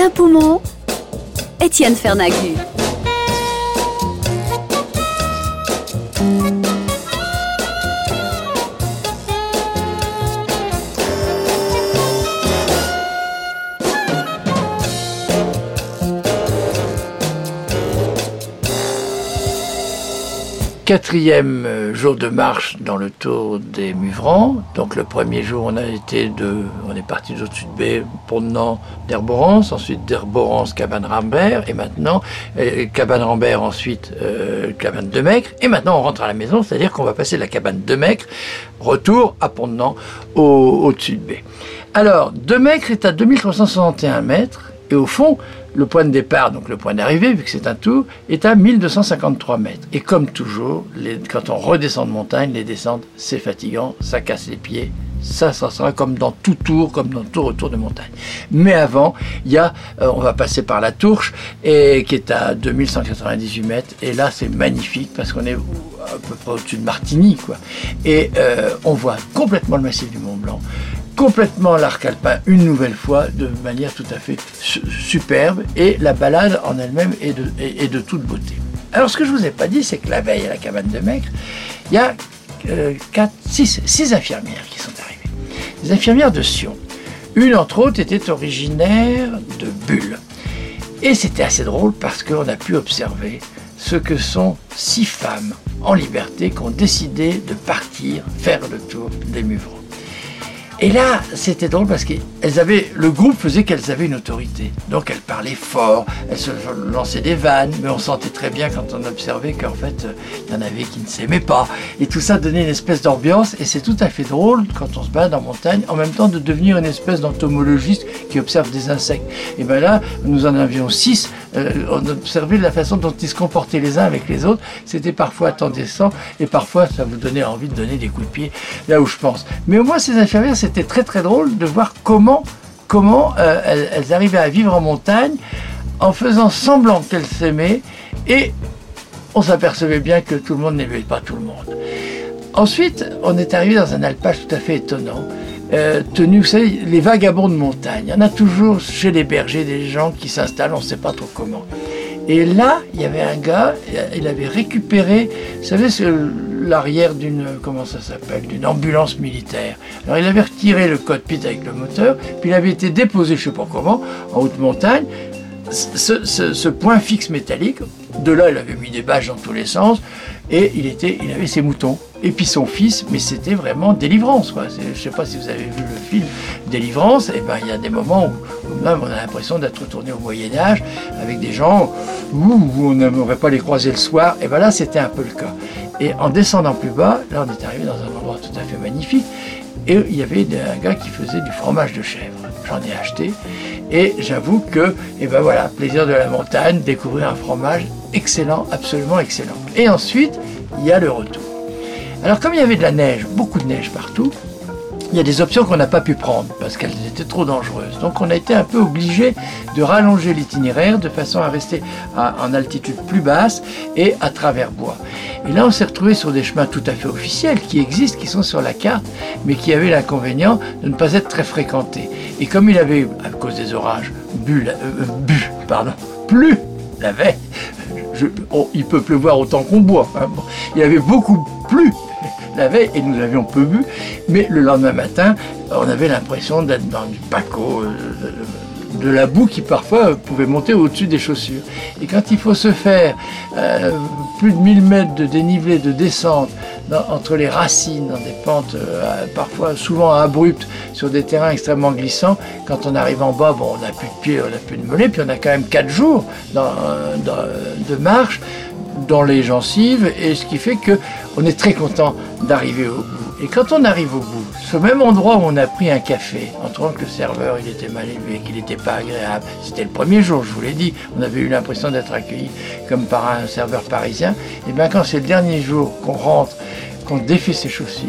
Alain Poumon, Étienne Fernagu. Quatrième euh, jour de marche dans le Tour des Muvrans. Donc le premier jour, on a été de, on est parti de baie, Pont-de-Nant, d'Herborance, ensuite d'Herborance, Cabane-Rambert, et maintenant euh, Cabane-Rambert, ensuite euh, Cabane de Maigre, et maintenant on rentre à la maison, c'est-à-dire qu'on va passer la Cabane de Maigre, retour à Pont-de-Nant, au, au-dessus de baie. Alors, de Maigre est à 2361 mètres, et au fond, le point de départ, donc le point d'arrivée, vu que c'est un tour, est à 1253 mètres. Et comme toujours, quand on redescend de montagne, les descentes, c'est fatigant, ça casse les pieds. Ça, ça sera comme dans tout tour, comme dans tout retour de montagne. Mais avant, il euh, on va passer par la Tourche, qui est à 2198 mètres. Et là, c'est magnifique parce qu'on est à peu près au-dessus de Martigny, quoi. Et euh, on voit complètement le massif du Mont Blanc complètement l'arc alpin une nouvelle fois de manière tout à fait superbe et la balade en elle-même est de, toute beauté. Alors ce que je vous ai pas dit, c'est que la veille à la cabane de Maigre, il y a 4, 6, 6 infirmières qui sont arrivées. Des infirmières de Sion. Une entre autres était originaire de Bulle. Et c'était assez drôle parce qu'on a pu observer ce que sont six femmes en liberté qui ont décidé de partir faire le tour des Muvrons. Et là, c'était drôle parce qu'elles avaient, le groupe faisait qu'elles avaient une autorité. Donc elles parlaient fort, elles se lançaient des vannes, mais on sentait très bien quand on observait qu'en fait, il y en avait qui ne s'aimaient pas. Et tout ça donnait une espèce d'ambiance, et c'est tout à fait drôle quand on se balade en montagne, en même temps de devenir une espèce d'entomologiste qui observe des insectes. Et bien là, nous en avions six, euh, on observait la façon dont ils se comportaient les uns avec les autres. C'était parfois attendissant, et parfois ça vous donnait envie de donner des coups de pied là où je pense. Mais au moins, ces infirmières, c'était très très drôle de voir comment, comment euh, elles, arrivaient à vivre en montagne en faisant semblant qu'elles s'aimaient et on s'apercevait bien que tout le monde n'aimait pas tout le monde. Ensuite, on est arrivé dans un alpage tout à fait étonnant. Euh, tenu, vous savez, les vagabonds de montagne. Il y en a toujours chez les bergers des gens qui s'installent, on ne sait pas trop comment. Et là, il y avait un gars, il avait récupéré, vous savez, l'arrière d'une, comment ça s'appelle, d'une ambulance militaire. Alors il avait retiré le cockpit avec le moteur, puis il avait été déposé, je ne sais pas comment, en haute montagne. Ce, point fixe métallique, de là, il avait mis des bâches dans tous les sens, et il, était, il avait ses moutons. Et puis son fils, mais c'était vraiment délivrance. Je ne sais pas si vous avez vu le film Délivrance, et eh ben il y a des moments où, même on a l'impression d'être retourné au Moyen Âge avec des gens où, on n'aimerait pas les croiser le soir. Et bien là, c'était un peu le cas. Et en descendant plus bas, là on est arrivé dans un endroit tout à fait magnifique. Et il y avait un gars qui faisait du fromage de chèvre. J'en ai acheté. Et j'avoue que, et ben voilà, plaisir de la montagne, découvrir un fromage excellent, absolument excellent. Et ensuite, il y a le retour. Alors comme il y avait de la neige, beaucoup de neige partout, il y a des options qu'on n'a pas pu prendre parce qu'elles étaient trop dangereuses. Donc on a été un peu obligé de rallonger l'itinéraire de façon à rester en altitude plus basse et à travers bois. Et là on s'est retrouvé sur des chemins tout à fait officiels qui existent, qui sont sur la carte, mais qui avaient l'inconvénient de ne pas être très fréquentés. Et comme il avait, à cause des orages, bu, euh, bu pardon, plus la veille, oh, il peut pleuvoir autant qu'on boit. Hein. il avait beaucoup plu et nous avions peu bu, mais le lendemain matin, on avait l'impression d'être dans du paco, euh, de la boue qui parfois pouvait monter au-dessus des chaussures. Et quand il faut se faire euh, plus de 1000 mètres de dénivelé, de descente, entre les racines, dans des pentes euh, parfois souvent abruptes, sur des terrains extrêmement glissants, quand on arrive en bas, bon, on n'a plus de pieds, on n'a plus de mollets, puis on a quand même 4 jours de marche dans les gencives, et ce qui fait que on est très content d'arriver au bout. Et quand on arrive au bout, ce même endroit où on a pris un café, en trouvant que le serveur il était mal élevé, qu'il n'était pas agréable, c'était le premier jour, je vous l'ai dit, on avait eu l'impression d'être accueilli comme par un serveur parisien, et bien quand c'est le dernier jour qu'on rentre, qu'on défait ses chaussures,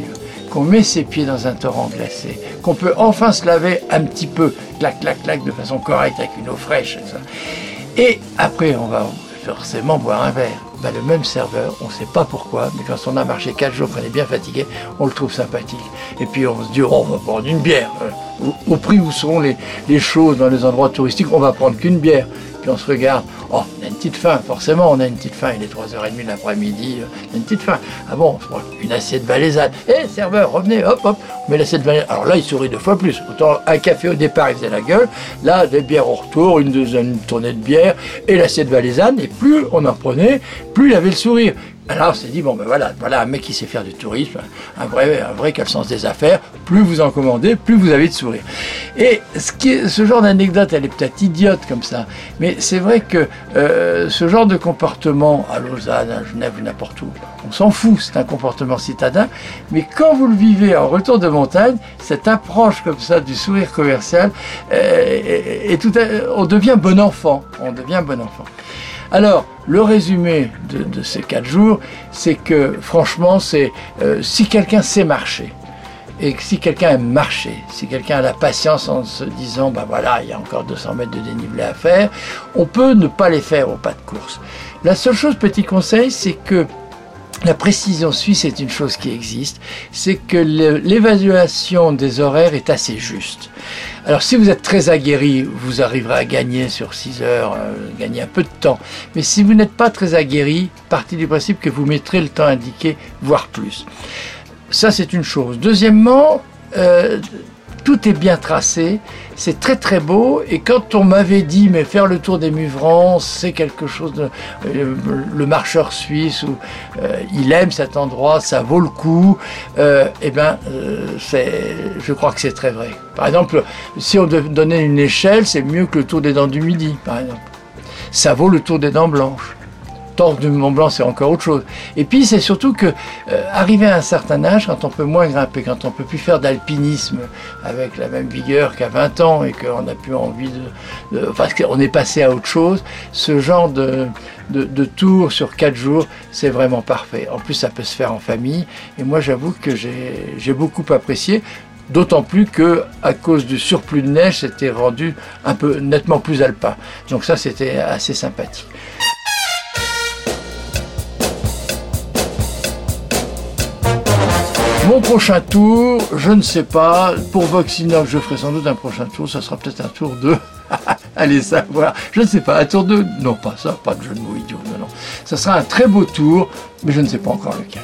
qu'on met ses pieds dans un torrent glacé, qu'on peut enfin se laver un petit peu, clac, clac, clac, de façon correcte avec une eau fraîche, et, et après on va forcément boire un verre le même serveur, on ne sait pas pourquoi, mais quand on a marché 4 jours, qu'on est bien fatigué, on le trouve sympathique. Et puis on se dit, oh, on va prendre une bière. Au, prix où seront les, les choses dans les endroits touristiques, on va prendre qu'une bière puis on se regarde, oh, on a une petite faim, forcément, on a une petite faim, il est 3h30 l'après-midi, euh, on a une petite faim. Ah bon, une assiette valaisanne. Hé, serveur, revenez, hop, hop, on met l'assiette valaisanne. Alors là, il sourit deux fois plus. Autant un café au départ, il faisait la gueule. Là, des bières au retour, une deuxième tournée de bière, et l'assiette valaisanne, et plus on en prenait, plus il avait le sourire. Alors on s'est dit, bon ben voilà, voilà un mec qui sait faire du tourisme, un vrai, un vrai qui sens des affaires, plus vous en commandez, plus vous avez de sourire. Et ce, qui ce genre d'anecdote, elle est peut-être idiote comme ça, mais c'est vrai que euh, ce genre de comportement à Lausanne, à Genève ou n'importe où, on s'en fout, c'est un comportement citadin, mais quand vous le vivez en retour de montagne, cette approche comme ça du sourire commercial, euh, tout on devient bon enfant, on devient bon enfant. Alors, le résumé de, ces quatre jours, c'est que franchement, c'est euh, si quelqu'un sait marcher, et si quelqu'un aime marcher, si quelqu'un a la patience en se disant, ben voilà, il y a encore 200 mètres de dénivelé à faire, on peut ne pas les faire au pas de course. La seule chose, petit conseil, c'est que la précision suisse est une chose qui existe, c'est que l'évaluation des horaires est assez juste. Alors si vous êtes très aguerri, vous arriverez à gagner sur 6 heures, euh, gagner un peu de temps. Mais si vous n'êtes pas très aguerri, partez du principe que vous mettrez le temps indiqué, voire plus. Ça c'est une chose. Deuxièmement, euh, tout est bien tracé, c'est très très beau. Et quand on m'avait dit, mais faire le tour des Muvrans, c'est quelque chose de. Euh, le marcheur suisse, où, euh, il aime cet endroit, ça vaut le coup, euh, eh bien, je crois que c'est très vrai. Par exemple, si on donnait une échelle, c'est mieux que le tour des dents du midi, par exemple. Ça vaut le tour des dents blanches du Mont Blanc, c'est encore autre chose. Et puis, c'est surtout que, euh, arrivé à un certain âge, quand on peut moins grimper, quand on peut plus faire d'alpinisme avec la même vigueur qu'à 20 ans et qu'on n'a plus envie de, de, Enfin, qu'on est passé à autre chose, ce genre de, de, de tour sur 4 jours, c'est vraiment parfait. En plus, ça peut se faire en famille. Et moi, j'avoue que j'ai beaucoup apprécié. D'autant plus que, à cause du surplus de neige, c'était rendu un peu nettement plus alpin. Donc ça, c'était assez sympathique. Mon prochain tour, je ne sais pas. Pour Voxinox, je ferai sans doute un prochain tour. Ça sera peut-être un tour de. Allez savoir. Je ne sais pas. Un tour de. Non, pas ça. Pas de jeu de mots idiot. Non, non. Ça sera un très beau tour, mais je ne sais pas encore lequel.